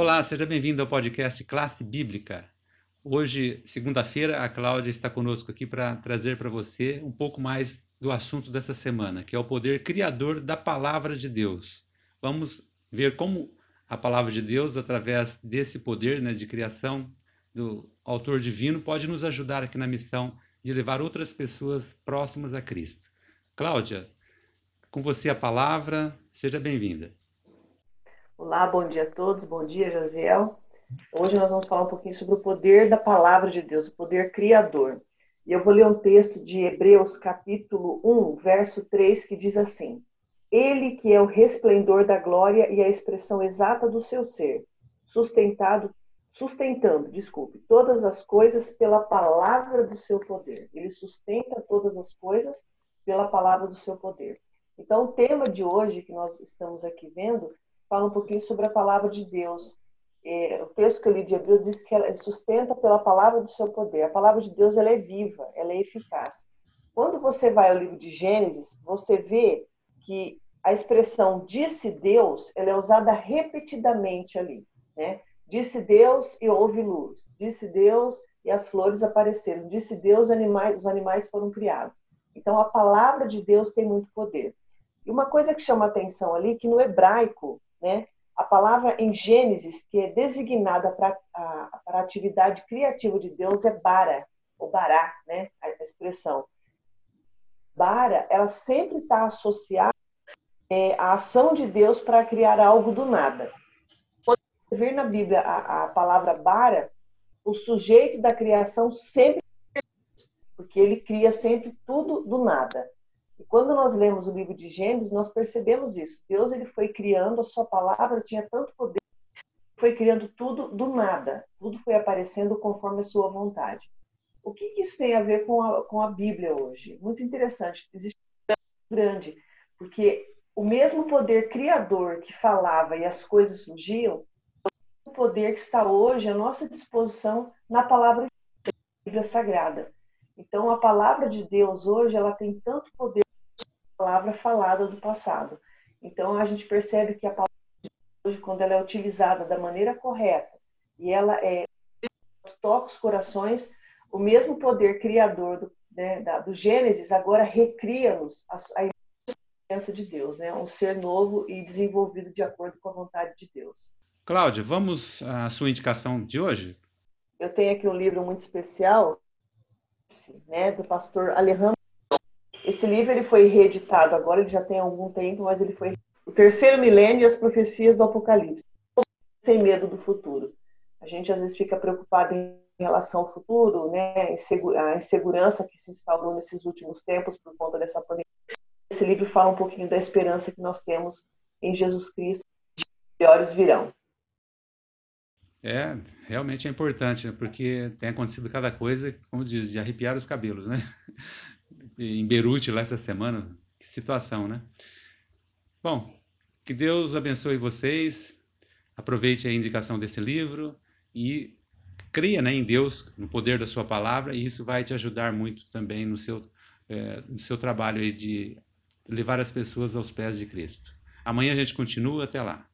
Olá, seja bem-vindo ao podcast Classe Bíblica. Hoje, segunda-feira, a Cláudia está conosco aqui para trazer para você um pouco mais do assunto dessa semana, que é o poder criador da palavra de Deus. Vamos ver como a palavra de Deus, através desse poder né, de criação do autor divino, pode nos ajudar aqui na missão de levar outras pessoas próximas a Cristo. Cláudia, com você a palavra, seja bem-vinda. Olá, bom dia a todos, bom dia, Jaziel. Hoje nós vamos falar um pouquinho sobre o poder da palavra de Deus, o poder criador. E eu vou ler um texto de Hebreus, capítulo 1, verso 3, que diz assim: Ele que é o resplendor da glória e a expressão exata do seu ser, sustentado, sustentando, desculpe, todas as coisas pela palavra do seu poder. Ele sustenta todas as coisas pela palavra do seu poder. Então, o tema de hoje que nós estamos aqui vendo fala um pouquinho sobre a palavra de Deus. É, o texto que eu li de Hebreus diz que ela sustenta pela palavra do seu poder. A palavra de Deus ela é viva, ela é eficaz. Quando você vai ao livro de Gênesis, você vê que a expressão disse Deus, ela é usada repetidamente ali, né? Disse Deus e houve luz. Disse Deus e as flores apareceram. Disse Deus, animais, os animais foram criados. Então a palavra de Deus tem muito poder. E uma coisa que chama atenção ali que no hebraico, né, a palavra em Gênesis, que é designada para a, atividade criativa de Deus, é bara, ou bará, né, a expressão. Bara, ela sempre está associada é, à ação de Deus para criar algo do nada. Quando você ver na Bíblia a, a palavra bara, o sujeito da criação sempre porque ele cria sempre tudo do nada. E quando nós lemos o livro de Gênesis, nós percebemos isso. Deus ele foi criando, a sua palavra tinha tanto poder, foi criando tudo do nada. Tudo foi aparecendo conforme a sua vontade. O que, que isso tem a ver com a, com a Bíblia hoje? Muito interessante. Existe um grande, porque o mesmo poder criador que falava e as coisas surgiam, o poder que está hoje à nossa disposição na palavra Bíblia Sagrada. Então, a palavra de Deus hoje, ela tem tanto poder palavra falada do passado. Então a gente percebe que a palavra de hoje, quando ela é utilizada da maneira correta e ela é toca os corações, o mesmo poder criador do, né, da, do Gênesis agora recria-nos a, a presença de Deus, né, um ser novo e desenvolvido de acordo com a vontade de Deus. Cláudia, vamos à sua indicação de hoje? Eu tenho aqui um livro muito especial, né, do pastor Alejandro esse livro ele foi reeditado agora, ele já tem algum tempo, mas ele foi o terceiro milênio e as profecias do Apocalipse. Sem medo do futuro. A gente às vezes fica preocupado em relação ao futuro, né? A insegurança que se instalou nesses últimos tempos por conta dessa pandemia. Esse livro fala um pouquinho da esperança que nós temos em Jesus Cristo. Melhores virão. É, realmente é importante, né? porque tem acontecido cada coisa, como diz, de arrepiar os cabelos, né? Em Beirute lá essa semana. Que situação, né? Bom, que Deus abençoe vocês. Aproveite a indicação desse livro e creia né, em Deus, no poder da sua palavra, e isso vai te ajudar muito também no seu, é, no seu trabalho de levar as pessoas aos pés de Cristo. Amanhã a gente continua, até lá.